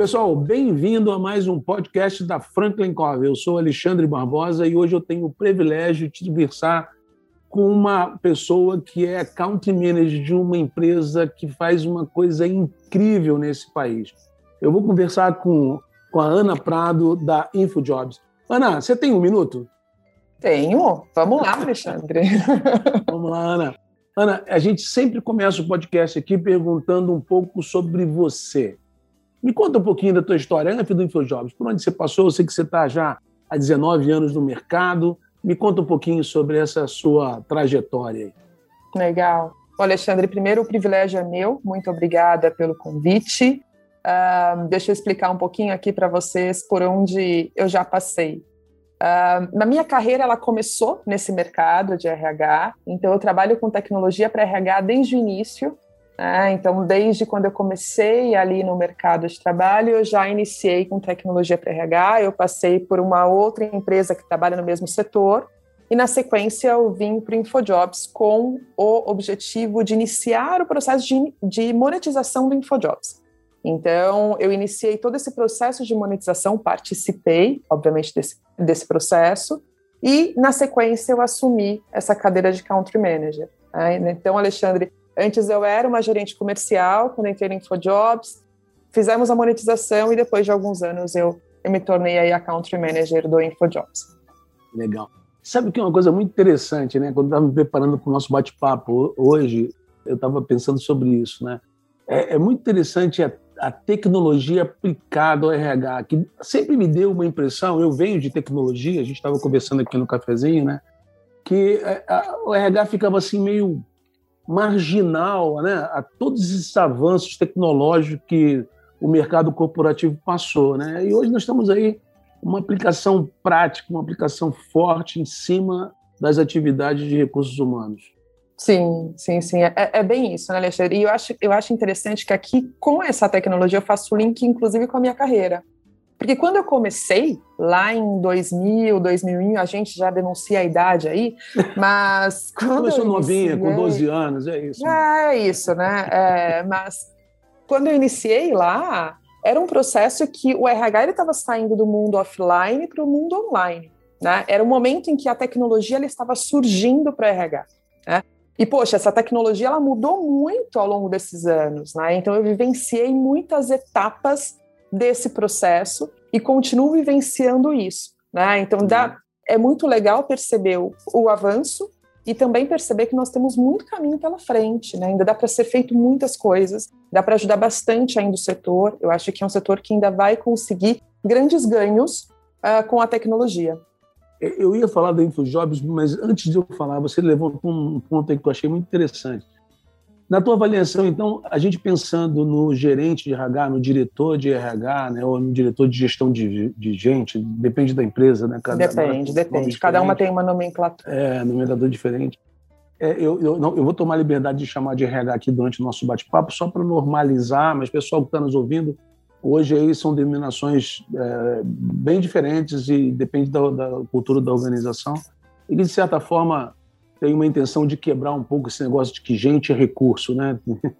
Pessoal, bem-vindo a mais um podcast da Franklin Covey. Eu sou Alexandre Barbosa e hoje eu tenho o privilégio de conversar com uma pessoa que é country manager de uma empresa que faz uma coisa incrível nesse país. Eu vou conversar com, com a Ana Prado, da InfoJobs. Ana, você tem um minuto? Tenho. Vamos lá, Alexandre. Vamos lá, Ana. Ana, a gente sempre começa o podcast aqui perguntando um pouco sobre você. Me conta um pouquinho da tua história antes do InfoJobs. Por onde você passou? Eu sei que você está já há 19 anos no mercado. Me conta um pouquinho sobre essa sua trajetória. Legal. Alexandre, primeiro o privilégio é meu. Muito obrigada pelo convite. Uh, deixa eu explicar um pouquinho aqui para vocês por onde eu já passei. Uh, na minha carreira, ela começou nesse mercado de RH, então eu trabalho com tecnologia para RH desde o início, né? Então, desde quando eu comecei ali no mercado de trabalho, eu já iniciei com tecnologia para RH, eu passei por uma outra empresa que trabalha no mesmo setor, e na sequência eu vim para o InfoJobs com o objetivo de iniciar o processo de, de monetização do InfoJobs. Então, eu iniciei todo esse processo de monetização, participei, obviamente, desse, desse processo, e na sequência eu assumi essa cadeira de Country Manager. Né? Então, Alexandre, Antes eu era uma gerente comercial, quando entrei no InfoJobs, fizemos a monetização e depois de alguns anos eu, eu me tornei aí a Country Manager do InfoJobs. Legal. Sabe que é uma coisa muito interessante, né? Quando eu estava me preparando para o nosso bate-papo hoje, eu estava pensando sobre isso, né? É, é muito interessante a, a, tecnologia aplicada ao RH, que sempre me deu uma impressão, eu venho de tecnologia, a gente estava conversando aqui no cafezinho, né? Que a, a, o RH ficava assim meio marginal né, a todos esses avanços tecnológicos que o mercado corporativo passou. Né? E hoje nós estamos aí uma aplicação prática, uma aplicação forte em cima das atividades de recursos humanos. Sim, sim, sim. É, é, bem isso, né, Alexandre? E eu acho, eu acho interessante que aqui, com essa tecnologia, eu faço link, inclusive, com a minha carreira. Porque quando eu comecei, lá em 2000, 2001, a gente já denuncia a idade aí, mas... Começou novinha, com 12 anos, é isso. É, é isso, né? É, mas quando eu iniciei lá, era um processo que o RH estava saindo do mundo offline para o mundo online. Né? Era o um momento em que a tecnologia ela estava surgindo para o RH. Né? E, poxa, essa tecnologia ela mudou muito ao longo desses anos. Né? Então, eu vivenciei muitas etapas desse processo e continuo vivenciando isso. Né? Então, dá, é muito legal perceber o, o, avanço e também perceber que nós temos muito caminho pela frente, né? ainda dá para ser feito muitas coisas, dá para ajudar bastante ainda o setor. Eu acho que é um setor que ainda vai conseguir grandes ganhos uh, com a tecnologia. Eu ia falar da InfoJobs, mas antes de eu falar, você levantou um ponto aí que eu achei muito interessante na tua avaliação, então, a gente pensando no gerente de RH, no diretor de RH, né, ou no diretor de gestão de, de gente, depende da empresa, né? Cada, depende, depende. Cada uma tem uma nomenclatura. É, nomenclatura diferente. É, eu, eu, não, eu vou tomar a liberdade de chamar de RH aqui durante o nosso bate-papo, só para normalizar, mas pessoal que está nos ouvindo, hoje aí são denominações é, bem diferentes e depende da, da cultura da organização. E, de certa forma, tem uma intenção de quebrar um pouco esse negócio de que gente é recurso, né?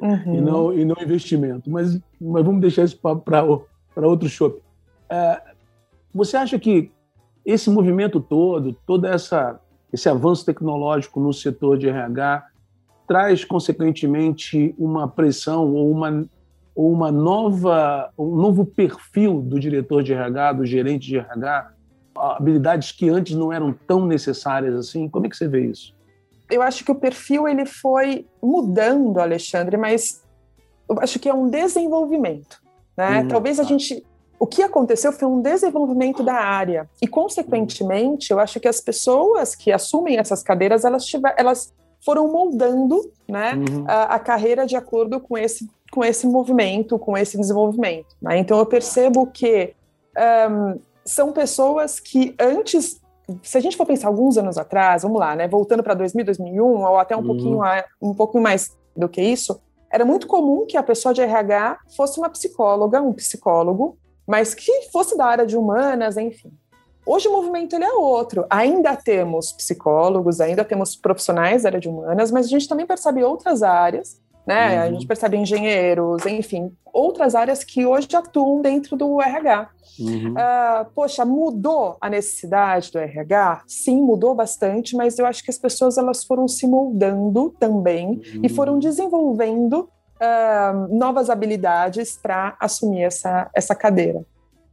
Uhum. e, não, e não investimento. Mas, mas vamos deixar isso para outro show. É, você acha que esse movimento todo, todo essa, esse avanço tecnológico no setor de RH, traz, consequentemente, uma pressão ou uma, ou uma nova, um novo perfil do diretor de RH, do gerente de RH, habilidades que antes não eram tão necessárias assim? Como é que você vê isso? Eu acho que o perfil ele foi mudando, Alexandre, mas eu acho que é um desenvolvimento, né? Hum, Talvez a tá. gente o que aconteceu foi um desenvolvimento da área e, consequentemente, eu acho que as pessoas que assumem essas cadeiras elas, tiver, elas foram moldando né, uhum. a, a, carreira de acordo com esse, com esse movimento, com esse desenvolvimento. Né? Então, eu percebo que um, são pessoas que antes, se a gente for pensar alguns anos atrás, vamos lá, né, voltando para 2000, 2001 ou até um uhum. pouquinho um pouquinho mais do que isso, era muito comum que a pessoa de RH fosse uma psicóloga, um psicólogo, mas que fosse da área de humanas, enfim. Hoje o movimento ele é outro. Ainda temos psicólogos, ainda temos profissionais da área de humanas, mas a gente também percebe outras áreas, né? Uhum. A gente percebe engenheiros, enfim, outras áreas que hoje atuam dentro do RH. Uhum. Uh, poxa, mudou a necessidade do RH? Sim, mudou bastante, mas eu acho que as pessoas elas foram se moldando também uhum. e foram desenvolvendo uh, novas habilidades para assumir essa, essa cadeira.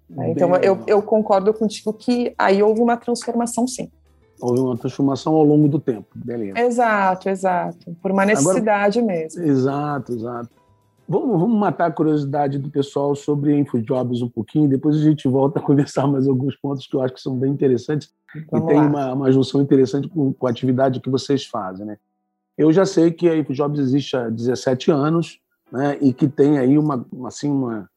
Né? Então, eu, eu concordo contigo que aí houve uma transformação, sim. Houve uma transformação ao longo do tempo, beleza. Exato, exato. Por uma necessidade Agora, mesmo. Exato, exato. Vamos, vamos matar a curiosidade do pessoal sobre InfoJobs um pouquinho, depois a gente volta a conversar mais alguns pontos que eu acho que são bem interessantes vamos e tem uma, uma, junção interessante com, com a atividade que vocês fazem. Né? Eu já sei que a InfoJobs existe há 17 anos né, e que tem aí uma, assim, uma,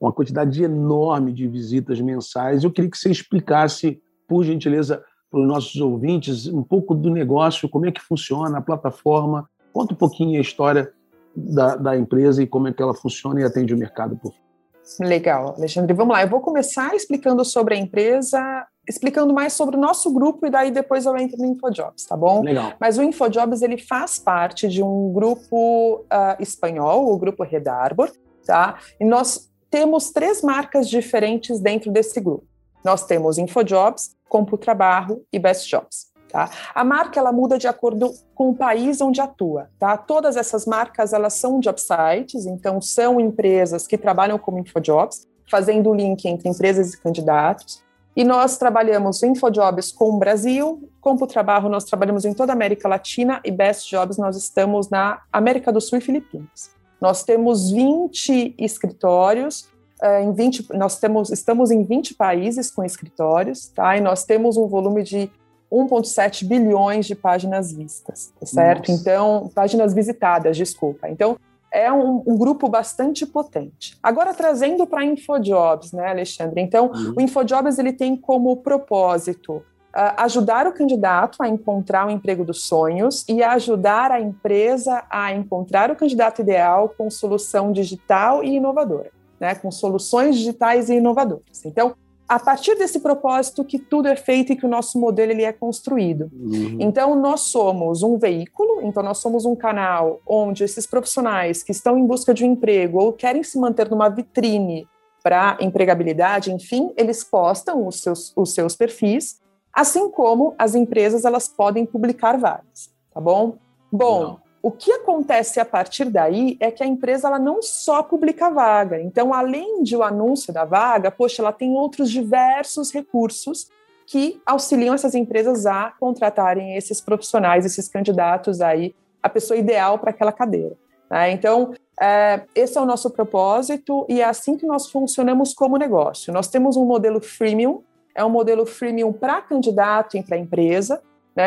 uma quantidade enorme de visitas mensais. Eu queria que você explicasse, por gentileza, para os nossos ouvintes um pouco do negócio, como é que funciona a plataforma. Conta um pouquinho a história da, da empresa e como é que ela funciona e atende o mercado por Legal, Alexandre. Vamos lá. Eu vou começar explicando sobre a empresa, explicando mais sobre o nosso grupo e daí depois eu entro no InfoJobs, tá bom? Legal. Mas o InfoJobs ele faz parte de um grupo uh, espanhol, o grupo Red Arbor, tá? E nós temos três marcas diferentes dentro desse grupo. Nós temos InfoJobs, CompuTrabarro e Best Jobs. Tá? A marca ela muda de acordo com o país onde atua. Tá? Todas essas marcas elas são job sites, então são empresas que trabalham como InfoJobs, fazendo o link entre empresas e candidatos. E nós trabalhamos InfoJobs com o Brasil, CompuTrabarro nós trabalhamos em toda a América Latina e Best Jobs nós estamos na América do Sul e Filipinas. Nós temos 20 escritórios, em 20, nós temos, estamos em 20 países com escritórios, tá? E nós temos um volume de 1,7 bilhões de páginas vistas, tá certo? Nossa. Então, páginas visitadas, desculpa. Então, é um, um, grupo bastante potente. Agora, trazendo para InfoJobs, né, Alexandre? Então, uhum. o InfoJobs ele tem como propósito uh, ajudar o candidato a encontrar o emprego dos sonhos e ajudar a empresa a encontrar o candidato ideal com solução digital e inovadora, né, com soluções digitais e inovadoras. Então, a partir desse propósito que tudo é feito e que o nosso modelo ele é construído. Uhum. Então nós somos um veículo, então nós somos um canal onde esses profissionais que estão em busca de um emprego ou querem se manter numa vitrine para empregabilidade, enfim, eles postam os seus, os seus perfis, assim como as empresas elas podem publicar vagas, tá bom? Bom, Não. O que acontece a partir daí é que a empresa ela não só publica vaga, então, além de o anúncio da vaga, poxa, ela tem outros diversos recursos que auxiliam essas empresas a contratarem esses profissionais, esses candidatos aí, a pessoa ideal para aquela cadeira. Né? Então, é, esse é o nosso propósito e é assim que nós funcionamos como negócio. Nós temos um modelo freemium, é um modelo freemium para candidato e para empresa?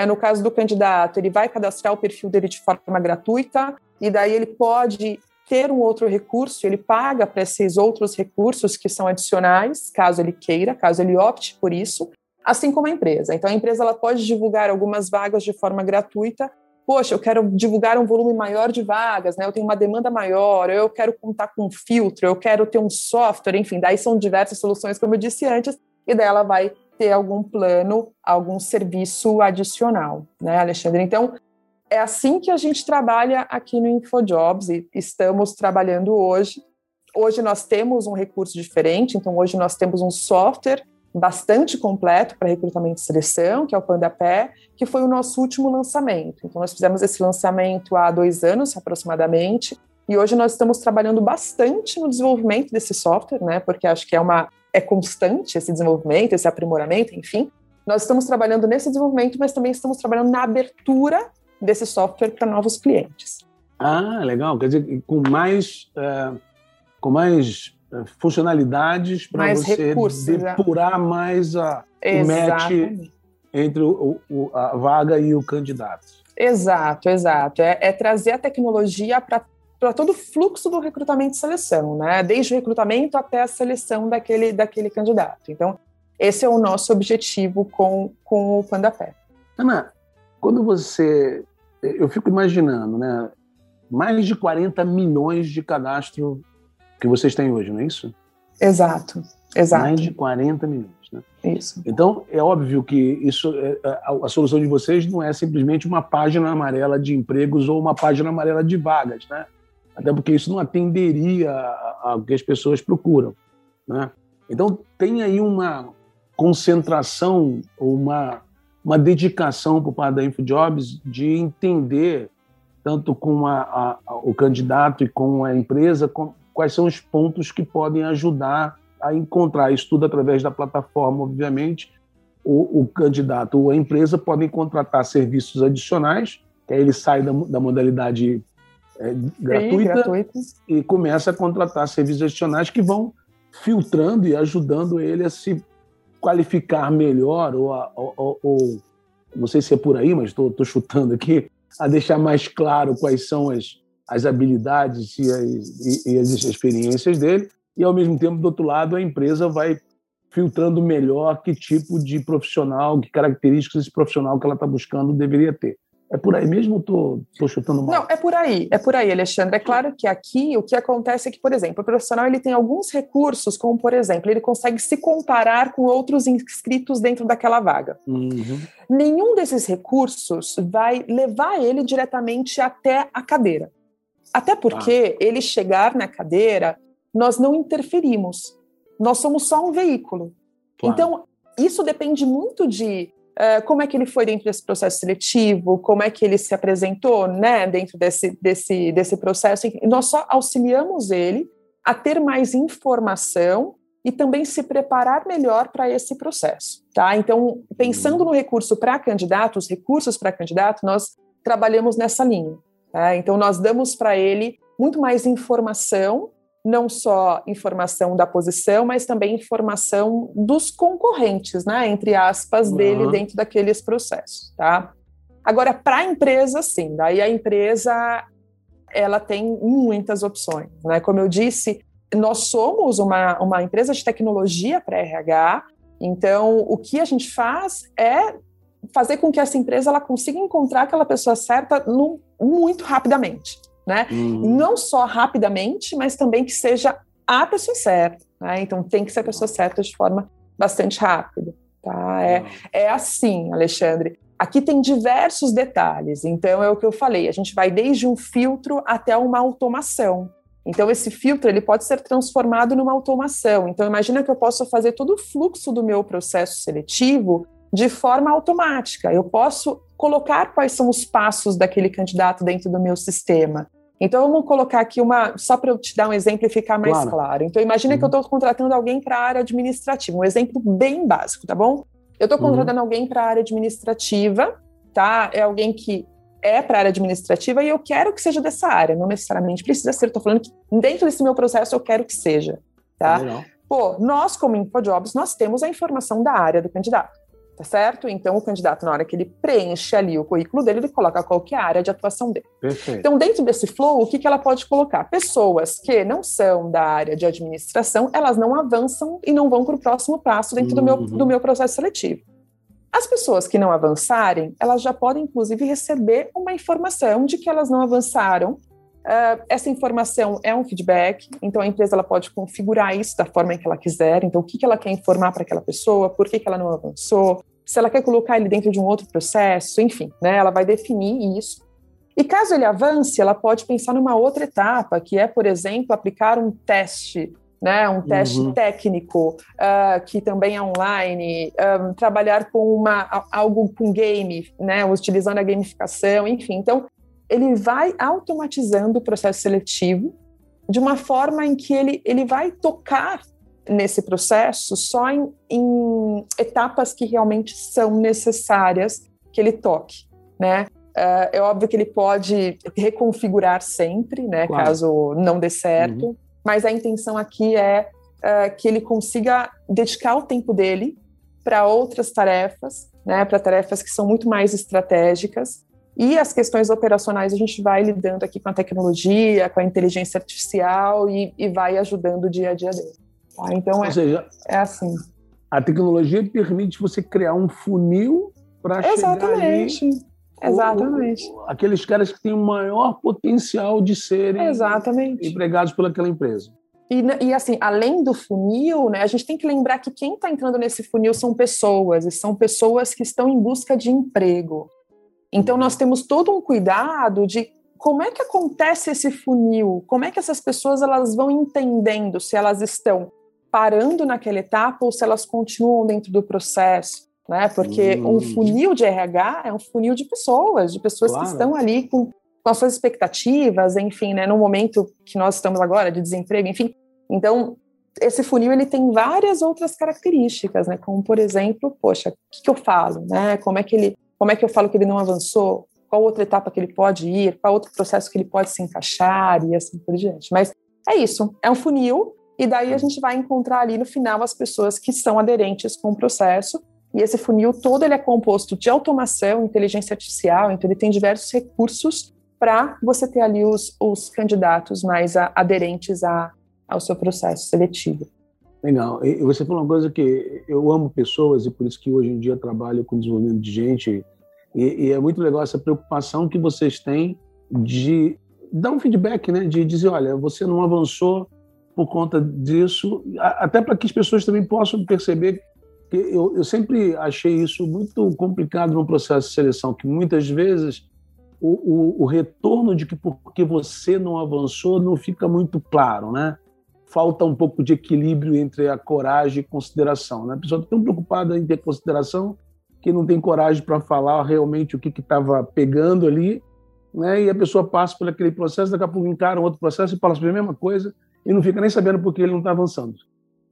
No caso do candidato, ele vai cadastrar o perfil dele de forma gratuita e daí ele pode ter um outro recurso, ele paga para esses outros recursos que são adicionais, caso ele queira, caso ele opte por isso, assim como a empresa. Então a empresa ela pode divulgar algumas vagas de forma gratuita. Poxa, eu quero divulgar um volume maior de vagas, né? Eu tenho uma demanda maior, eu quero contar com um filtro, eu quero ter um software, enfim, daí são diversas soluções, como eu disse antes, e daí ela vai ter algum plano, algum serviço adicional, né, Alexandre? Então, é assim que a gente trabalha aqui no InfoJobs e estamos trabalhando hoje. Hoje nós temos um recurso diferente, então hoje nós temos um software bastante completo para recrutamento e seleção, que é o PandaPé, que foi o nosso último lançamento. Então nós fizemos esse lançamento há dois anos aproximadamente, e hoje nós estamos trabalhando bastante no desenvolvimento desse software, né? Porque acho que é uma é constante esse desenvolvimento, esse aprimoramento, enfim. Nós estamos trabalhando nesse desenvolvimento, mas também estamos trabalhando na abertura desse software para novos clientes. Ah, legal. Quer dizer, com mais, uh, com mais uh, funcionalidades para você recursos, depurar mais a, o match entre o, o, a vaga e o candidato. Exato, exato. É, é trazer a tecnologia para para todo o fluxo do recrutamento e seleção, né? Desde o recrutamento até a seleção daquele, daquele candidato. Então, esse é o nosso objetivo com, com o Pandapé. Ana, quando você. Eu fico imaginando, né? Mais de 40 milhões de cadastro que vocês têm hoje, não é isso? Exato, exato. Mais de 40 milhões. Né? Isso. Então, é óbvio que isso, é, é, a, a, solução de vocês não é simplesmente uma página amarela de empregos ou uma página amarela de vagas, né? Até porque isso não atenderia ao que as pessoas procuram, né? Então, tem aí uma concentração uma, uma dedicação por parte da InfoJobs de entender, tanto com a, a, o candidato e com a empresa, com, quais são os pontos que podem ajudar a encontrar isso tudo através da plataforma, obviamente. O, o candidato ou a empresa podem contratar serviços adicionais, que aí ele sai da, da modalidade é, gratuita e começa a contratar serviços adicionais que vão filtrando e ajudando ele a se qualificar melhor ou, a, ou, ou não sei se é por aí, mas estou chutando aqui, a deixar mais claro quais são as, as habilidades e as, e, e as experiências dele e, ao mesmo tempo, do outro lado, a empresa vai filtrando melhor que tipo de profissional, que características esse profissional que ela está buscando deveria ter. É por aí mesmo ou estou chutando mal? Não, é por aí, é por aí, Alexandre. É claro que aqui o que acontece é que, por exemplo, o profissional ele tem alguns recursos, como, por exemplo, ele consegue se comparar com outros inscritos dentro daquela vaga. Uhum. Nenhum desses recursos vai levar ele diretamente até a cadeira. Até porque ah. ele chegar na cadeira, nós não interferimos. Nós somos só um veículo. Claro. Então, isso depende muito de uh, como é que ele foi dentro desse processo seletivo, como é que ele se apresentou né, dentro desse, desse, desse processo. Nós só auxiliamos ele a ter mais informação e também se preparar melhor para esse processo. Tá? Então, pensando no recurso para candidato, os recursos para candidato, nós trabalhamos nessa linha. Tá? Então, nós damos para ele muito mais informação não só informação da posição, mas também informação dos concorrentes, né, entre aspas, uhum. dele dentro daqueles processos, tá? Agora, para a empresa, sim, daí a empresa ela tem muitas opções, né? Como eu disse, nós somos uma, uma empresa de tecnologia para RH, então o que a gente faz é fazer com que essa empresa ela consiga encontrar aquela pessoa certa no, muito rapidamente né? Uhum. Não só rapidamente, mas também que seja a pessoa certa, né? Então tem que ser a pessoa certa de forma bastante rápida, tá? É, é assim, Alexandre. Aqui tem diversos detalhes, então é o que eu falei, a gente vai desde um filtro até uma automação. Então esse filtro ele pode ser transformado numa automação. Então imagina que eu posso fazer todo o fluxo do meu processo seletivo de forma automática. Eu posso colocar quais são os passos daquele candidato dentro do meu sistema. Então, vamos colocar aqui uma, só para eu te dar um exemplo e ficar mais claro. claro. Então, imagina uhum. que eu estou contratando alguém para a área administrativa, um exemplo bem básico, tá bom? Eu estou uhum. contratando uhum. alguém para a área administrativa, tá? É alguém que é para a área administrativa e eu quero que seja dessa área, não necessariamente precisa ser, estou falando que dentro desse meu processo eu quero que seja, tá? Legal. Pô, nós como InfoJobs, nós temos a informação da área do candidato tá certo? Então, o candidato, na hora que ele preenche ali o currículo dele, ele coloca qual que é a área de atuação dele. Perfeito. Então, dentro desse flow, o que, que ela pode colocar? Pessoas que não são da área de administração, elas não avançam e não vão para o próximo passo dentro uhum. do, meu, uhum. do meu processo seletivo. As pessoas que não avançarem, elas já podem, inclusive, receber uma informação de que elas não avançaram Uh, essa informação é um feedback, então a empresa ela pode configurar isso da forma em que ela quiser. Então, o que, que ela quer informar para aquela pessoa, por que, que ela não avançou, se ela quer colocar ele dentro de um outro processo, enfim, né, ela vai definir isso. E caso ele avance, ela pode pensar numa outra etapa, que é, por exemplo, aplicar um teste, né, um teste uhum. técnico, uh, que também é online, um, trabalhar com uma, algo com game, né, utilizando a gamificação, enfim. Então, ele vai automatizando o processo seletivo de uma forma em que ele, ele vai tocar nesse processo só em, em etapas que realmente são necessárias que ele toque, né? Uh, é óbvio que ele pode reconfigurar sempre, né, claro. caso não dê certo, uhum. mas a intenção aqui é uh, que ele consiga dedicar o tempo dele para outras tarefas, né, para tarefas que são muito mais estratégicas, E as questões operacionais a gente vai lidando aqui com a tecnologia, com a inteligência artificial e, e vai ajudando o dia a dia dele. Tá? Então, é, seja, é assim. A tecnologia permite você criar um funil para chegar Exatamente. O, aqueles caras que têm o maior potencial de serem Exatamente. empregados pelaquela empresa. E, e, assim, além do funil, né, a gente tem que lembrar que quem está entrando nesse funil são pessoas, e são pessoas que estão em busca de emprego. Então, nós temos todo um cuidado de como é que acontece esse funil, como é que essas pessoas elas vão entendendo se elas estão parando naquela etapa ou se elas continuam dentro do processo né? Porque um hum. funil de RH é um funil de pessoas, de pessoas claro. que estão ali com, com as suas expectativas, enfim, né? No momento que nós estamos agora de desemprego, enfim. Então, esse funil ele tem várias outras características, né? Como por exemplo, poxa, o que, que eu falo, né? Como é que ele, como é que eu falo que ele não avançou? Qual outra etapa que ele pode ir? Qual outro processo que ele pode se encaixar e assim por diante? Mas é isso, é um funil e daí a gente vai encontrar ali no final as pessoas que são aderentes com o processo e esse funil todo ele é composto de automação, inteligência artificial, então ele tem diversos recursos para você ter ali os, os candidatos mais a, aderentes a, ao seu processo seletivo. Legal. E você falou uma coisa que eu amo pessoas e por isso que hoje em dia trabalho com desenvolvimento de gente e, e é muito legal essa preocupação que vocês têm de dar um feedback, né? De dizer, olha, você não avançou por conta disso, até para que as pessoas também possam perceber eu, eu sempre achei isso muito complicado no processo de seleção, que muitas vezes o, o, o, retorno de que porque você não avançou não fica muito claro, né? Falta um pouco de equilíbrio entre a coragem e consideração. Né? A pessoa está tão preocupada em ter consideração que não tem coragem para falar realmente o que estava pegando ali, né? E a pessoa passa por aquele processo, daqui a pouco encara um outro processo e fala sobre a mesma coisa e não fica nem sabendo por que ele não está avançando,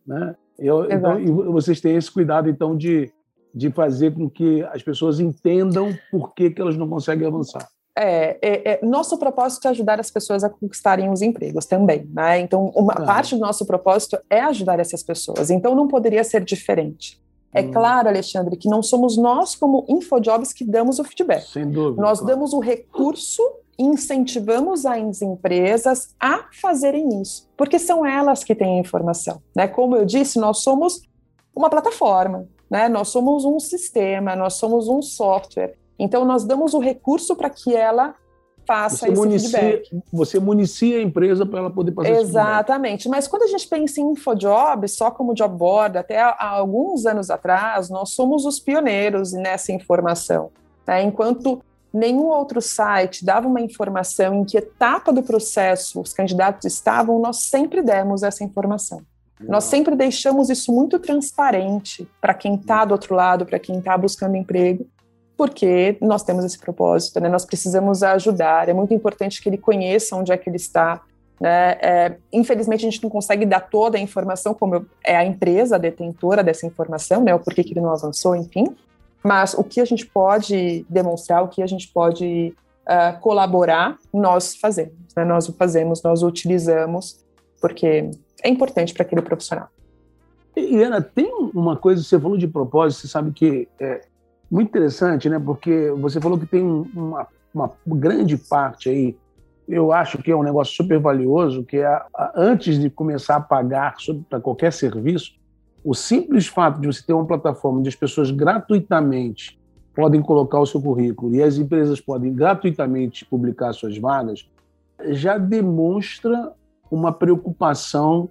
né? Eu, então, e vocês têm esse cuidado, então, de, de fazer com que as pessoas entendam por que, que elas não conseguem avançar. É, é, é, nosso propósito é ajudar as pessoas a conquistarem os empregos também, né? Então, uma ah. parte do nosso propósito é ajudar essas pessoas. Então, não poderia ser diferente. É hum. claro, Alexandre, que não somos nós, como InfoJobs, que damos o feedback. Sem dúvida. Nós claro. damos o recurso incentivamos as empresas a fazerem isso, porque são elas que têm a informação. Né? Como eu disse, nós somos uma plataforma, né? nós somos um sistema, nós somos um software. Então, nós damos o recurso para que ela faça você esse municia, feedback. Você municia a empresa para ela poder fazer Exatamente. Mas quando a gente pensa em InfoJob, só como job board, até há alguns anos atrás, nós somos os pioneiros nessa informação. Né? Enquanto nenhum outro site dava uma informação em que etapa do processo os candidatos estavam, nós sempre demos essa informação. Nós sempre deixamos isso muito transparente para quem está do outro lado, para quem está buscando emprego, porque nós temos esse propósito, né? Nós precisamos ajudar. É muito importante que ele conheça onde é que ele está. Né? É, infelizmente, a gente não consegue dar toda a informação, como é a empresa detentora dessa informação, né? O porquê que ele não avançou, enfim. Mas o que a gente pode demonstrar, o que a gente pode uh, colaborar, nós fazemos. Né? Nós o fazemos, nós o utilizamos, porque é importante para aquele profissional. E, Ana, tem uma coisa, você falou de propósito, você sabe que é muito interessante, né? Porque você falou que tem uma, uma grande parte aí, eu acho que é um negócio super valioso, que é antes de começar a pagar para qualquer serviço, o simples fato de você ter uma plataforma onde as pessoas gratuitamente podem colocar o seu currículo e as empresas podem gratuitamente publicar suas vagas, já demonstra uma preocupação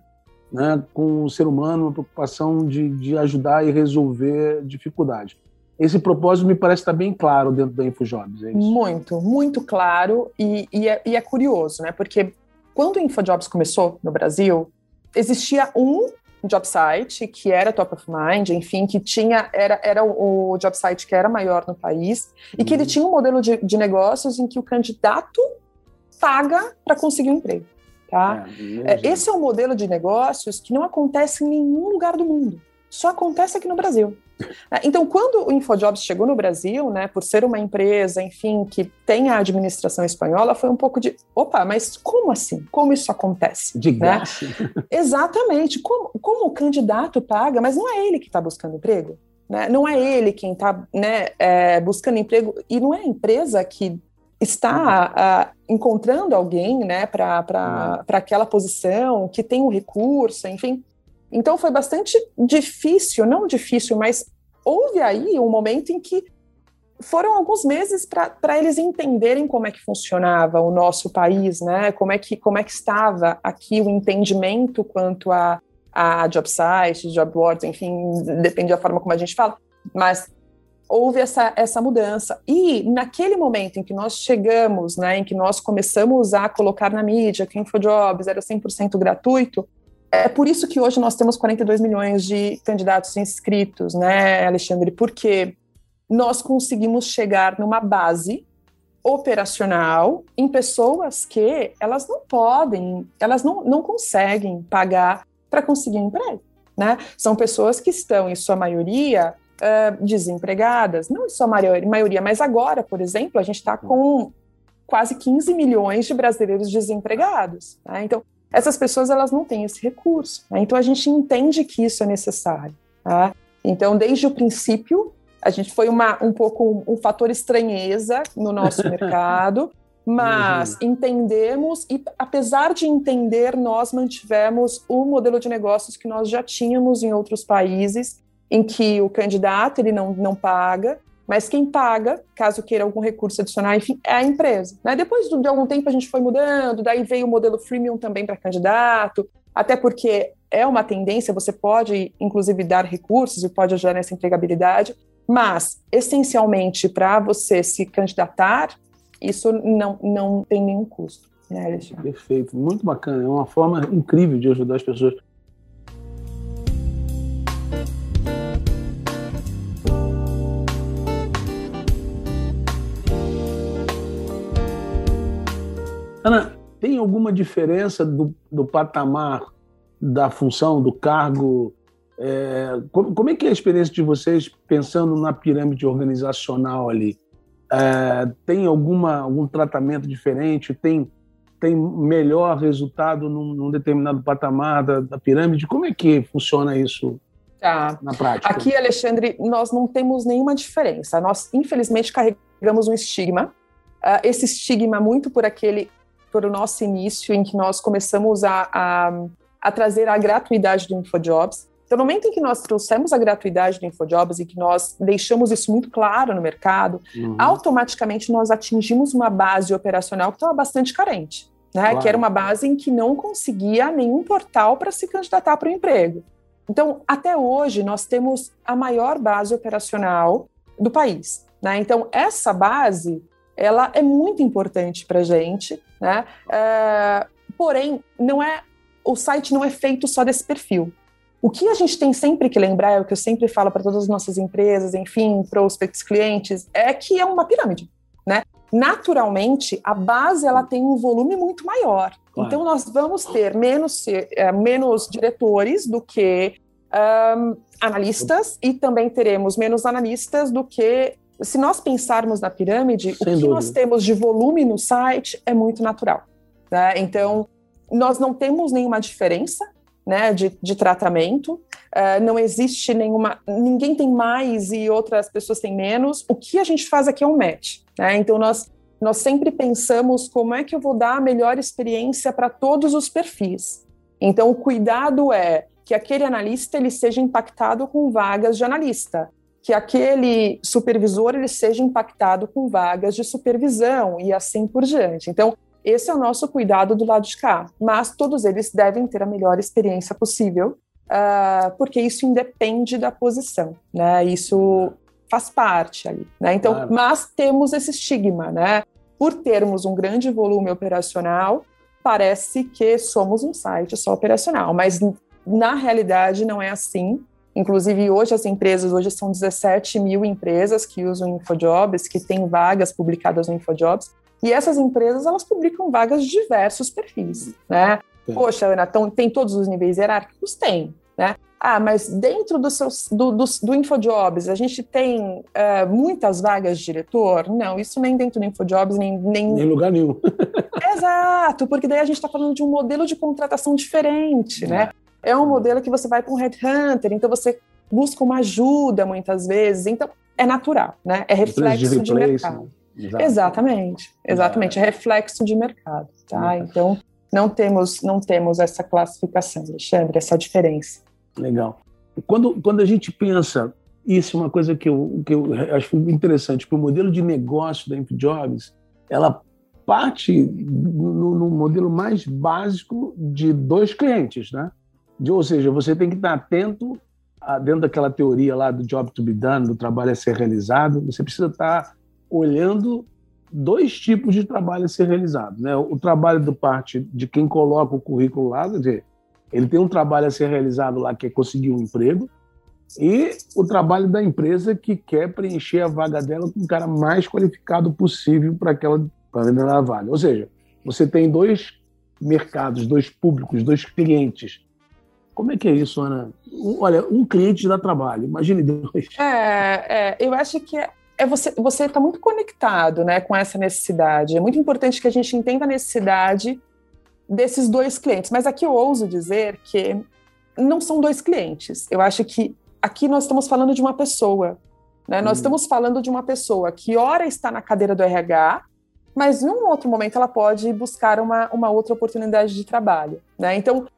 né, com o ser humano, uma preocupação de, de ajudar e resolver dificuldades. Esse propósito me parece estar bem claro dentro da InfoJobs. É muito, muito claro e, e, é, e é curioso, né? Porque quando o InfoJobs começou no Brasil, existia um job site que era top of mind, enfim, que tinha era, era o, job site que era maior no país e que ele uhum. tinha um modelo de, de negócios em que o candidato paga para conseguir um emprego. Tá? É, é Esse é um modelo de negócios que não acontece em nenhum lugar do mundo. Só acontece aqui no Brasil. É, então, quando o InfoJobs chegou no Brasil, né, por ser uma empresa, enfim, que tem a administração espanhola, foi um pouco de, opa, mas como assim? Como isso acontece? De né? graça. Exatamente. Como, como o candidato paga, mas não é ele que está buscando emprego? né? Não é ele quem está né, é, buscando emprego e não é a empresa que está uh, encontrando alguém né, para aquela posição, que tem o um recurso, enfim. Então foi bastante difícil, não difícil, mas houve aí um momento em que foram alguns meses para eles entenderem como é que funcionava o nosso país, né? Como é que como é que estava aqui o entendimento quanto a, a job sites, job boards, enfim, depende da forma como a gente fala, mas houve essa, essa mudança. E naquele momento em que nós chegamos, né, em que nós começamos a colocar na mídia que InfoJobs era 100% gratuito, é por isso que hoje nós temos 42 milhões de candidatos inscritos, né, Alexandre? Porque nós conseguimos chegar numa base operacional em pessoas que elas não podem, elas não, não conseguem pagar para conseguir emprego. Né? São pessoas que estão, em sua maioria, uh, desempregadas, não em sua maioria, mas agora, por exemplo, a gente está com quase 15 milhões de brasileiros desempregados. Né? Então, essas pessoas elas não têm esse recurso. Né? Então, a gente entende que isso é necessário. Tá? Então, desde o princípio, a gente foi uma, um pouco um, um fator estranheza no nosso mercado, mas uhum. entendemos e, apesar de entender, nós mantivemos o modelo de negócios que nós já tínhamos em outros países, em que o candidato ele não, não paga, mas quem paga, caso queira algum recurso adicional, enfim, é a empresa. Né? Depois de algum tempo a gente foi mudando, daí veio o modelo freemium também para candidato, até porque é uma tendência, você pode, inclusive, dar recursos e pode ajudar nessa empregabilidade, mas, essencialmente, para você se candidatar, isso não, não tem nenhum custo. Né, Perfeito, muito bacana. É uma forma incrível de ajudar as pessoas. Ana, tem alguma diferença do, do patamar da função, do cargo é, como, como, é que é a experiência de vocês pensando na pirâmide organizacional ali? É, tem alguma, algum tratamento diferente? Tem, tem melhor resultado num, num determinado patamar da, da, pirâmide? Como é que funciona isso tá. na prática? Aqui, Alexandre, nós não temos nenhuma diferença. Nós, infelizmente, carregamos um estigma. Uh, esse estigma muito por aquele, por o nosso início, em que nós começamos a, a, a trazer a gratuidade do InfoJobs. Então, no momento em que nós trouxemos a gratuidade do InfoJobs e que nós deixamos isso muito claro no mercado, uhum. automaticamente nós atingimos uma base operacional que estava bastante carente, né? Claro. Que era uma base em que não conseguia nenhum portal para se candidatar para o emprego. Então, até hoje, nós temos a maior base operacional do país. Né? Então, essa base, ela é muito importante para a gente, né? É, porém, não é o site não é feito só desse perfil. O que a gente tem sempre que lembrar, é o que eu sempre falo para todas as nossas empresas, enfim, prospects, clientes, é que é uma pirâmide, né? Naturalmente, a base ela tem um volume muito maior. Claro. Então, nós vamos ter menos, é, menos diretores do que um, analistas e também teremos menos analistas do que. Se nós pensarmos na pirâmide, Sem o que dúvida. nós temos de volume no site é muito natural. Né? Então, nós não temos nenhuma diferença né, de, de tratamento. Uh, não existe nenhuma. Ninguém tem mais e outras pessoas têm menos. O que a gente faz aqui é um match. Né? Então, nós, nós sempre pensamos como é que eu vou dar a melhor experiência para todos os perfis. Então, o cuidado é que aquele analista ele seja impactado com vagas de analista, que aquele supervisor ele seja impactado com vagas de supervisão e assim por diante. Então, esse é o nosso cuidado do lado de cá. Mas todos eles devem ter a melhor experiência possível, uh, porque isso independe da posição, né? Isso faz parte ali, né? Então, claro. mas temos esse estigma, né? Por termos um grande volume operacional, parece que somos um site só operacional, mas na realidade não é assim. Inclusive, hoje as empresas, hoje são 17 mil empresas que usam InfoJobs, que têm vagas publicadas no InfoJobs, e essas empresas, elas publicam vagas de diversos perfis, né? Poxa, Ana, então, tem todos os níveis hierárquicos? Tem, né? Ah, mas dentro do, seu, do, do, do InfoJobs, a gente tem uh, muitas vagas de diretor? Não, isso nem dentro do InfoJobs, nem... Nem, nem lugar nenhum. Exato, porque daí a gente está falando de um modelo de contratação diferente, né? É um modelo que você vai para um headhunter, então você busca uma ajuda muitas vezes, então é natural, né? É reflexo de, de mercado. Exato. Exatamente, exatamente, é reflexo de mercado, tá? Então não temos não temos essa classificação, Alexandre, essa diferença. Legal. Quando quando a gente pensa isso é uma coisa que eu, que eu acho interessante, que o modelo de negócio da InfoJobs, ela parte no, no, modelo mais básico de dois clientes, né? Ou seja, você tem que estar atento a, dentro daquela teoria lá do job to be done, do trabalho a ser realizado, você precisa estar olhando dois tipos de trabalho a ser realizado, né? O trabalho do parte de quem coloca o currículo lá, quer dizer, ele tem um trabalho a ser realizado lá que é conseguir um emprego, e o trabalho da empresa que quer preencher a vaga dela com o cara mais qualificado possível para aquela para vaga. Ou seja, você tem dois mercados, dois públicos, dois clientes. Como é que é isso, Ana? Um, olha, um cliente dá trabalho, imagine dois. É, é eu acho que é, é você você está muito conectado, né, com essa necessidade. É muito importante que a gente entenda a necessidade desses dois clientes. Mas aqui eu ouso dizer que não são dois clientes. Eu acho que aqui nós estamos falando de uma pessoa. Né? Hum. Nós estamos falando de uma pessoa que ora está na cadeira do RH mas em um outro momento ela pode buscar uma, uma outra oportunidade de trabalho, né? Então,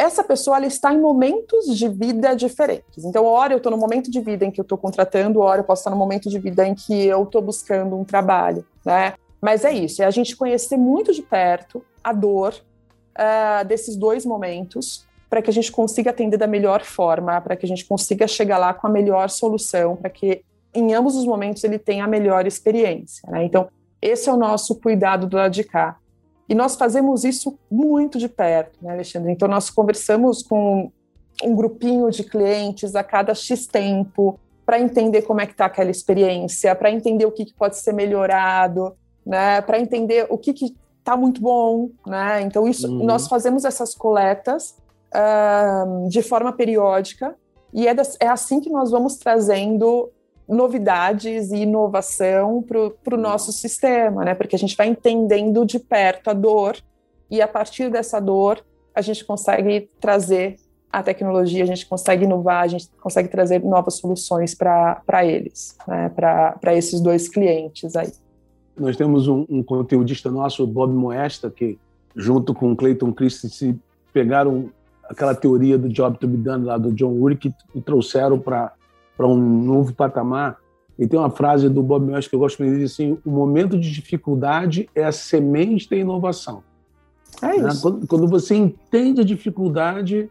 essa pessoa ela está em momentos de vida diferentes. Então, hora eu estou no momento de vida em que eu estou contratando, hora eu posso estar no momento de vida em que eu estou buscando um trabalho, né? Mas é isso, é a gente conhecer muito de perto a dor uh, desses dois momentos para que a gente consiga atender da melhor forma, para que a gente consiga chegar lá com a melhor solução, para que em ambos os momentos ele tenha a melhor experiência. Né? Então, esse é o nosso cuidado do lado de cá. E nós fazemos isso muito de perto, né, Alexandre? Então, nós conversamos com um grupinho de clientes a cada X tempo para entender como é que está aquela experiência, para entender o que, que, pode ser melhorado, né, para entender o que está muito bom. Né? Então, isso, uhum. nós fazemos essas coletas uh, de forma periódica e é, das, é assim que nós vamos trazendo novidades e inovação para o nosso sistema, né? Porque a gente vai entendendo de perto a dor e a partir dessa dor a gente consegue trazer a tecnologia, a gente consegue inovar, a gente consegue trazer novas soluções para eles, né? para esses dois clientes aí. Nós temos um, um, conteudista nosso, Bob Moesta, que junto com Clayton Christensen pegaram aquela teoria do job to be done lá do John Urich e trouxeram para para um novo patamar. E tem uma frase do Bob Mills que eu gosto muito, ele diz assim, o momento de dificuldade é a semente da inovação. É né? isso. Né? Quando, quando, você entende a dificuldade,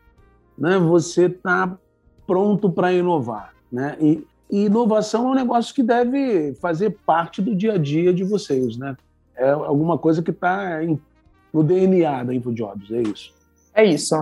né, você está pronto para inovar. Né? E, e, inovação é um negócio que deve fazer parte do dia a dia de vocês. Né? É alguma coisa que está no DNA da InfoJobs, é isso. É isso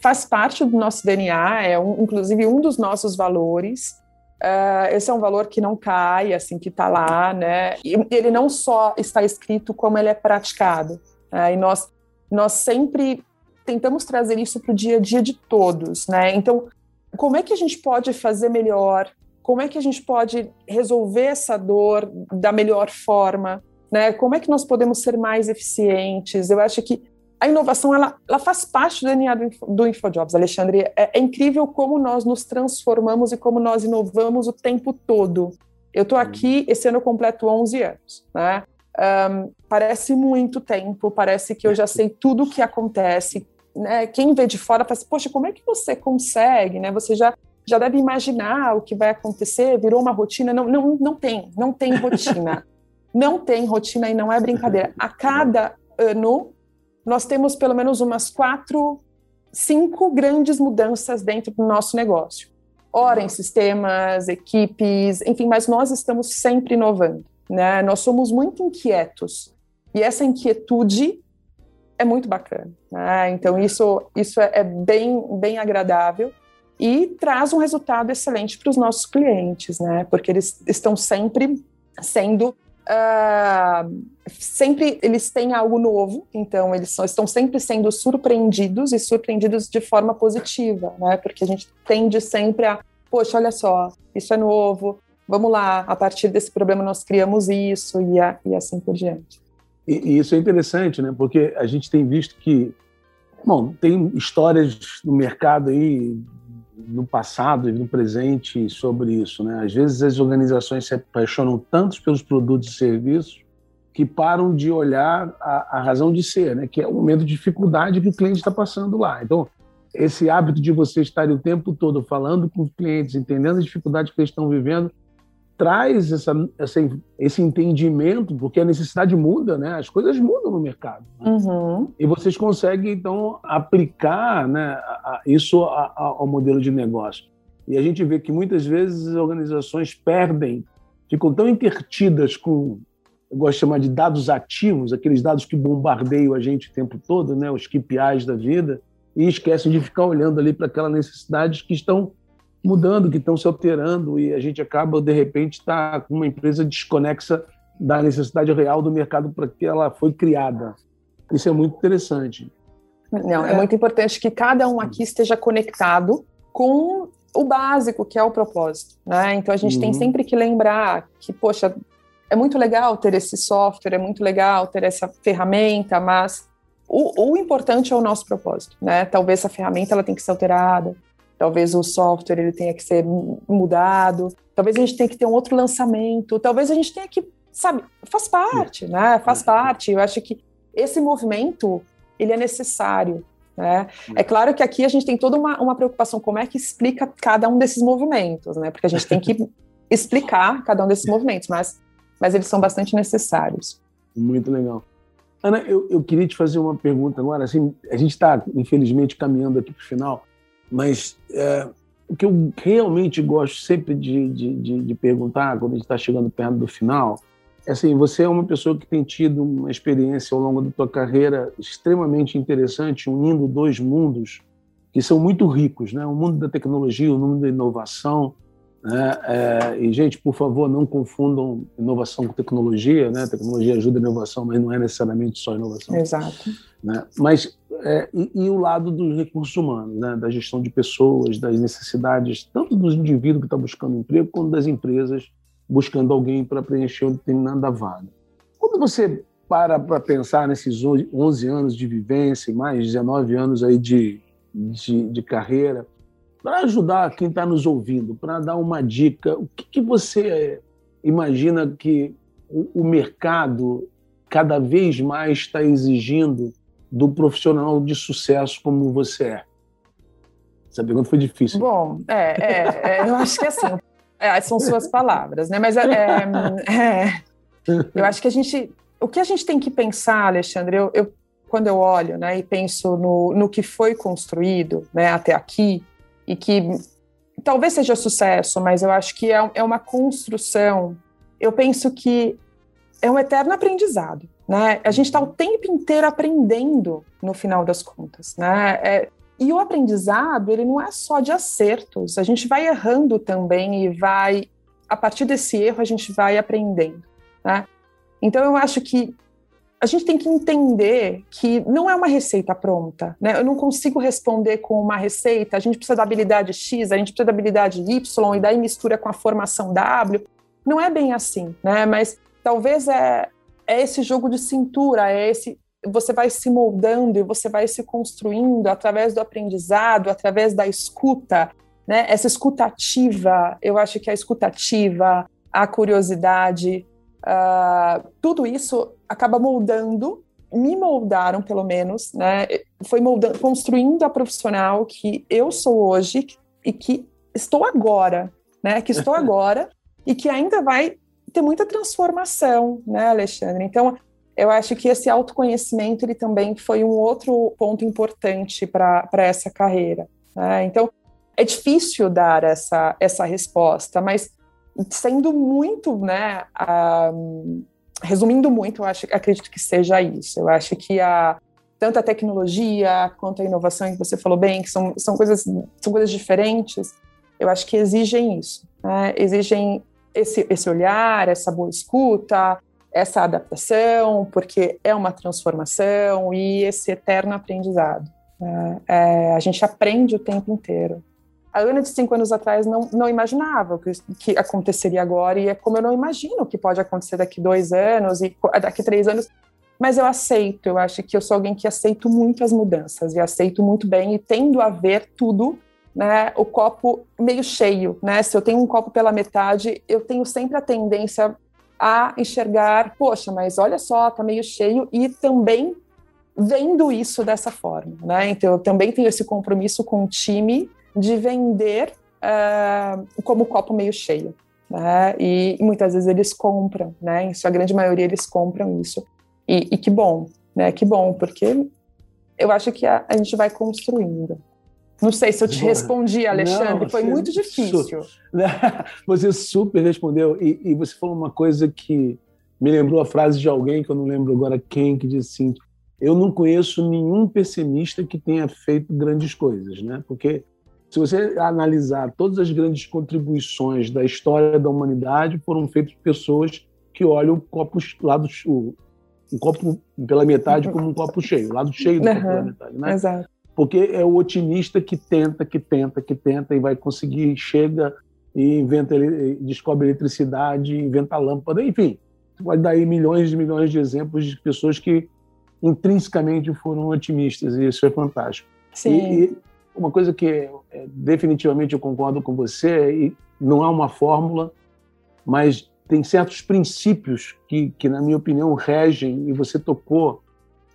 faz parte do nosso DNA, é um, inclusive um dos nossos valores. Uh, esse é um valor que não cai, assim, que está lá, né? E ele não só está escrito, como ele é praticado. Né? E nós, nós sempre tentamos trazer isso para o dia a dia de todos, né? Então, como é que a gente pode fazer melhor? Como é que a gente pode resolver essa dor da melhor forma? Né? Como é que nós podemos ser mais eficientes? Eu acho que a inovação ela, ela faz parte do DNA do, do InfoJobs, Alexandre. É, é, incrível como nós nos transformamos e como nós inovamos o tempo todo. Eu estou aqui, esse ano eu completo 11 anos. Né? Um, parece muito tempo, parece que eu já sei tudo o que acontece. Né? Quem vê de fora fala assim, poxa, como é que você consegue? Né? Você já, já deve imaginar o que vai acontecer, virou uma rotina. Não, não, não tem, não tem rotina. não tem rotina e não é brincadeira. A cada ano nós temos pelo menos umas quatro, cinco grandes mudanças dentro do nosso negócio. Ora em sistemas, equipes, enfim, mas nós estamos sempre inovando, né? Nós somos muito inquietos e essa inquietude é muito bacana, né? Então isso isso é, é bem bem agradável e traz um resultado excelente para os nossos clientes, né? Porque eles estão sempre sendo uh, sempre eles têm algo novo, então eles são, estão sempre sendo surpreendidos e surpreendidos de forma positiva, né? Porque a gente tende sempre a, poxa, olha só, isso é novo, vamos lá, a partir desse problema nós criamos isso e, a, e assim por diante. E, e, isso é interessante, né? Porque a gente tem visto que, bom, tem histórias no mercado aí no passado e no presente sobre isso. Né? Às vezes as organizações se apaixonam tanto pelos produtos e serviços que param de olhar a, a razão de ser, né? que é o momento de dificuldade que o cliente está passando lá. Então, esse hábito de você estar o tempo todo falando com os clientes, entendendo a dificuldade que eles estão vivendo, traz essa, essa, esse entendimento, porque a necessidade muda, né? As coisas mudam no mercado. Né? Uhum. E vocês conseguem, então, aplicar né, isso ao modelo de negócio. E a gente vê que muitas vezes as organizações perdem, ficam tão intertidas com, eu gosto de chamar de dados ativos, aqueles dados que bombardeiam a gente o tempo todo, né? Os KPIs da vida, e esquecem de ficar olhando ali para aquelas necessidades que estão mudando, que estão se alterando e a gente acaba, de repente, estar tá com uma empresa desconexa da necessidade real do mercado para que ela foi criada. Isso é muito interessante. Não, é, é muito importante que cada um aqui esteja conectado com o básico, que é o propósito. Né? Então a gente uhum. tem sempre que lembrar que, poxa, é muito legal ter esse software, é muito legal ter essa ferramenta, mas o, o importante é o nosso propósito. Né? Talvez essa ferramenta ela tem que ser alterada, talvez o software ele tenha que ser mudado, talvez a gente tenha que ter um outro lançamento, talvez a gente tenha que, sabe, faz parte, né? Faz parte. Eu acho que esse movimento ele é necessário. Né? É claro que aqui a gente tem toda uma, uma preocupação como é que explica cada um desses movimentos, né? Porque a gente tem que explicar cada um desses movimentos, mas, mas eles são bastante necessários. Muito legal. Ana, eu, eu queria te fazer uma pergunta agora. Assim, a gente está, infelizmente, caminhando aqui para o final. Mas é, o que eu realmente gosto sempre de, de, de, de perguntar quando a gente está chegando perto do final é assim, você é uma pessoa que tem tido uma experiência ao longo da sua carreira extremamente interessante, unindo dois mundos que são muito ricos, né? o mundo da tecnologia, o mundo da inovação, né? É, e, gente, por favor, não confundam inovação com tecnologia. Né? Tecnologia ajuda a inovação, mas não é necessariamente só inovação. Exato. Né? Mas, é, e, e, o lado dos recursos humanos, né? da gestão de pessoas, das necessidades, tanto dos indivíduos que estão buscando emprego, quanto das empresas buscando alguém para preencher uma determinada vaga. Quando você para para pensar nesses 11 anos de vivência e mais 19 anos aí de, de, de carreira, para ajudar quem está nos ouvindo, para dar uma dica, o que, que você imagina que o, o, mercado cada vez mais está exigindo do profissional de sucesso como você é? Essa pergunta foi difícil. Bom, é, é, é eu acho que assim, é, são suas palavras, né? Mas é, é, é, eu acho que a gente, o que a gente tem que pensar, Alexandre, eu, eu quando eu olho, né, e penso no, no que foi construído, né, até aqui, e que talvez seja sucesso, mas eu acho que é, é uma construção. Eu penso que é um eterno aprendizado, né? A gente está o tempo inteiro aprendendo no final das contas, né? É, e o aprendizado ele não é só de acertos. A gente vai errando também e vai a partir desse erro a gente vai aprendendo, né? Então eu acho que a gente tem que entender que não é uma receita pronta, né? Eu não consigo responder com uma receita, a gente precisa da habilidade X, a gente precisa da habilidade Y, e daí mistura com a formação W. Não é bem assim, né? Mas talvez é, é esse jogo de cintura, é esse. Você vai se moldando e você vai se construindo através do aprendizado, através da escuta, né? Essa escutativa, eu acho que a escutativa, a curiosidade, uh, tudo isso acaba moldando, me moldaram pelo menos, né? Foi moldando, construindo a profissional que eu sou hoje e que estou agora, né? Que estou agora e que ainda vai ter muita transformação, né, Alexandre? Então, eu acho que esse autoconhecimento ele também foi um outro ponto importante para essa carreira. Né? Então, é difícil dar essa, essa resposta, mas sendo muito, né, um, resumindo muito, eu acho, acredito que seja isso. Eu acho que a tanto a tecnologia quanto a inovação que você falou bem, que são, são coisas são coisas diferentes, eu acho que exigem isso, né? exigem esse, esse olhar, essa boa escuta, essa adaptação, porque é uma transformação e esse eterno aprendizado. Né? É, a gente aprende o tempo inteiro a Ana de cinco anos atrás não, não imaginava o que, que, aconteceria agora, e é como eu não imagino o que pode acontecer daqui dois anos e daqui três anos. Mas eu aceito, eu acho que eu sou alguém que aceito muito as mudanças e aceito muito bem e tendo a ver tudo né, o copo meio cheio, né? Se eu tenho um copo pela metade, eu tenho sempre a tendência a enxergar, poxa, mas olha só, tá meio cheio e também vendo isso dessa forma, né? Então eu também tenho esse compromisso com o time de vender uh, como copo meio cheio, né? E, e, muitas vezes eles compram, né? Em sua grande maioria eles compram isso e, e que bom, né? Que bom porque eu acho que a, a gente vai construindo. Não sei se eu te respondi, Alexandre, não, foi muito difícil. Você super respondeu, e, e, você falou uma coisa que me lembrou a frase de alguém, que eu não lembro agora quem, que disse assim: Eu não conheço nenhum pessimista que tenha feito grandes coisas, né? Porque se você analisar todas as grandes contribuições da história da humanidade, foram feitas por pessoas que olham o copo, lado, o, um copo pela metade como um copo cheio, o lado cheio do uhum, copo pela metade, né? Exato porque é o otimista que tenta, que tenta, que tenta e vai conseguir, chega e inventa, descobre eletricidade, inventa lâmpada, enfim. Você pode dar aí milhões e milhões de exemplos de pessoas que intrinsecamente foram otimistas e isso é fantástico. Sim. E, e uma coisa que é, definitivamente eu concordo com você, e não é uma fórmula, mas tem certos princípios que, que, na minha opinião, regem, e você tocou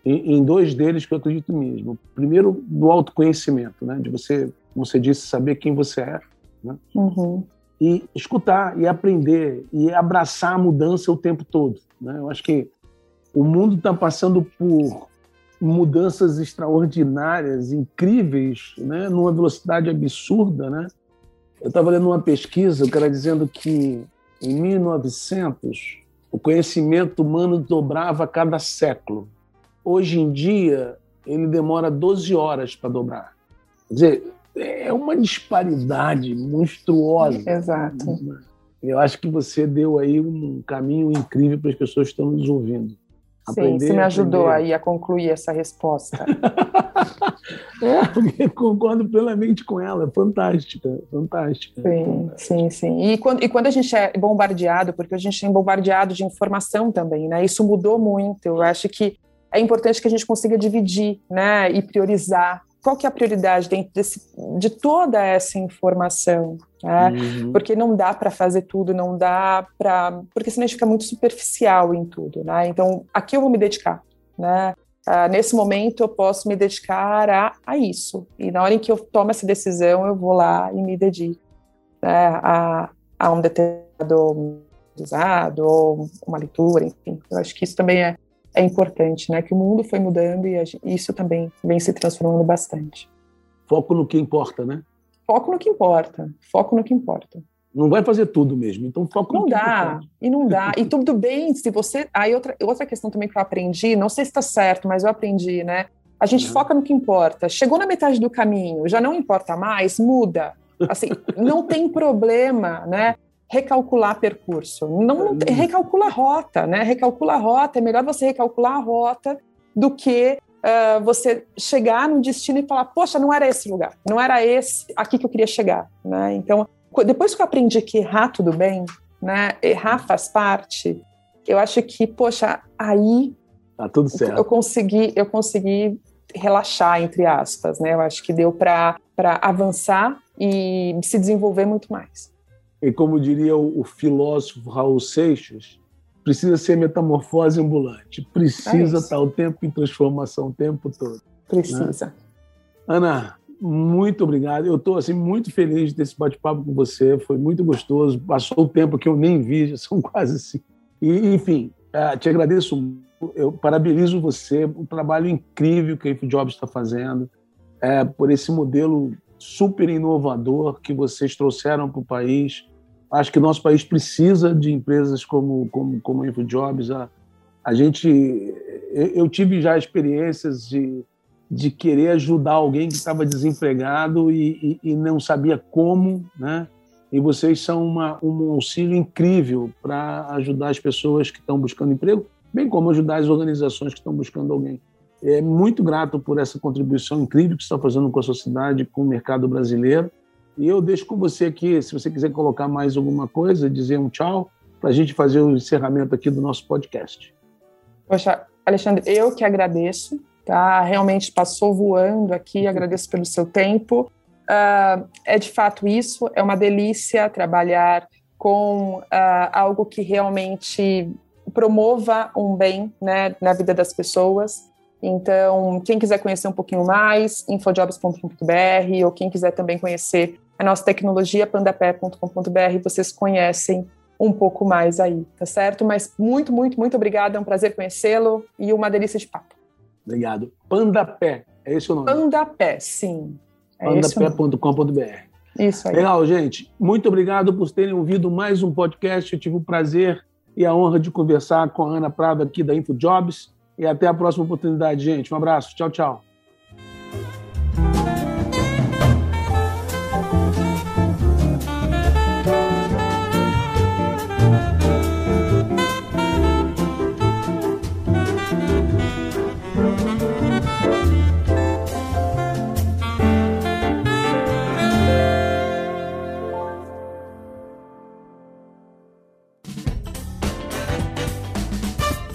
em, dois deles que eu acredito mesmo. Primeiro, do autoconhecimento, né? de você, como você disse, saber quem você é. Né? Uhum. E escutar, e aprender, e abraçar a mudança o tempo todo. Né? Eu acho que o mundo está passando por mudanças extraordinárias, incríveis, né? numa velocidade absurda. Né? Eu estava lendo uma pesquisa, o cara dizendo que em 1900 o conhecimento humano dobrava a cada século. Hoje em dia, ele demora 12 horas para dobrar. Quer dizer, é uma disparidade monstruosa. Exato. Eu acho que você deu aí um caminho incrível para as pessoas que estão nos ouvindo. Aprender, Sim, você me ajudou aprender. aí a concluir essa resposta. é, concordo plenamente com ela, fantástica, fantástica. Sim, fantástica. sim, sim. E quando, e quando a gente é bombardeado, porque a gente é bombardeado de informação também, né? Isso mudou muito. Eu acho que é importante que a gente consiga dividir né, e priorizar qual que é a prioridade dentro desse, de toda essa informação, né? Uhum. Porque não dá para fazer tudo, não dá para, porque senão a gente fica muito superficial em tudo, né? Então, aqui eu vou me dedicar, né? Ah, nesse momento eu posso me dedicar a, a isso e na hora em que eu tomo essa decisão eu vou lá e me dedico né, a, a um determinado usado ou uma leitura, enfim. Eu acho que isso também é é importante, né? Que o mundo foi mudando e isso também vem se transformando bastante. Foco no que importa, né? Foco no que importa. Foco no que importa. Não vai fazer tudo mesmo, então foco não no dá, que importa. E não dá. E tudo bem se você. Aí outra, outra questão também que eu aprendi, não sei se está certo, mas eu aprendi, né? A gente uhum. foca no que importa. Chegou na metade do caminho, já não importa mais, muda. Assim, não tem problema, né? Recalcular percurso. Não, não recalcula a rota, né? Recalcula a rota. É melhor você recalcular a rota do que uh, você chegar no destino e falar, poxa, não era esse lugar, não era esse aqui que eu queria chegar, né? Então, depois que eu aprendi que errar tudo bem, né? Errar faz parte. Eu acho que, poxa, aí tá tudo certo. Eu consegui, eu consegui relaxar entre aspas, né? Eu acho que deu para avançar e se desenvolver muito mais. E como diria o, o filósofo Raul Seixas, precisa ser metamorfose ambulante, precisa é estar o tempo em transformação o tempo todo. Precisa. Né? Ana, muito obrigado. Eu estou assim muito feliz desse bate-papo com você. Foi muito gostoso. Passou o tempo que eu nem vi, já são quase assim. E, enfim, é, te agradeço. Eu parabenizo você o trabalho incrível que a InfoJobs está fazendo, é, por esse modelo super inovador que vocês trouxeram para o país. Acho que nosso país precisa de empresas como, como, como InfoJobs. A, a gente, eu tive já experiências de, de querer ajudar alguém que estava desempregado e, e, e, não sabia como, né? E vocês são uma, um auxílio incrível para ajudar as pessoas que estão buscando emprego, bem como ajudar as organizações que estão buscando alguém. É muito grato por essa contribuição incrível que está fazendo com a sociedade, com o mercado brasileiro. E eu deixo com você aqui, se você quiser colocar mais alguma coisa, dizer um tchau, para a gente fazer o encerramento aqui do nosso podcast. Poxa, Alexandre, eu que agradeço, tá? Realmente passou voando aqui, agradeço pelo seu tempo. uh, é de fato isso, é uma delícia trabalhar com uh, algo que realmente promova um bem né, na vida das pessoas. Então, quem quiser conhecer um pouquinho mais, infojobs.com.br, ou quem quiser também conhecer a nossa tecnologia, pandapé.com.br, vocês conhecem um pouco mais aí, tá certo? Mas muito, muito, muito obrigada, é um prazer conhecê-lo e uma delícia de papo. Obrigado. Pandapé, é esse o nome? Pandapé, sim. É pandapé.com.br. Isso aí. Legal, gente. Muito obrigado por terem ouvido mais um podcast. Eu tive o prazer e a honra de conversar com a Ana Prado aqui da InfoJobs. E até a próxima oportunidade, gente. Um abraço. Tchau, tchau.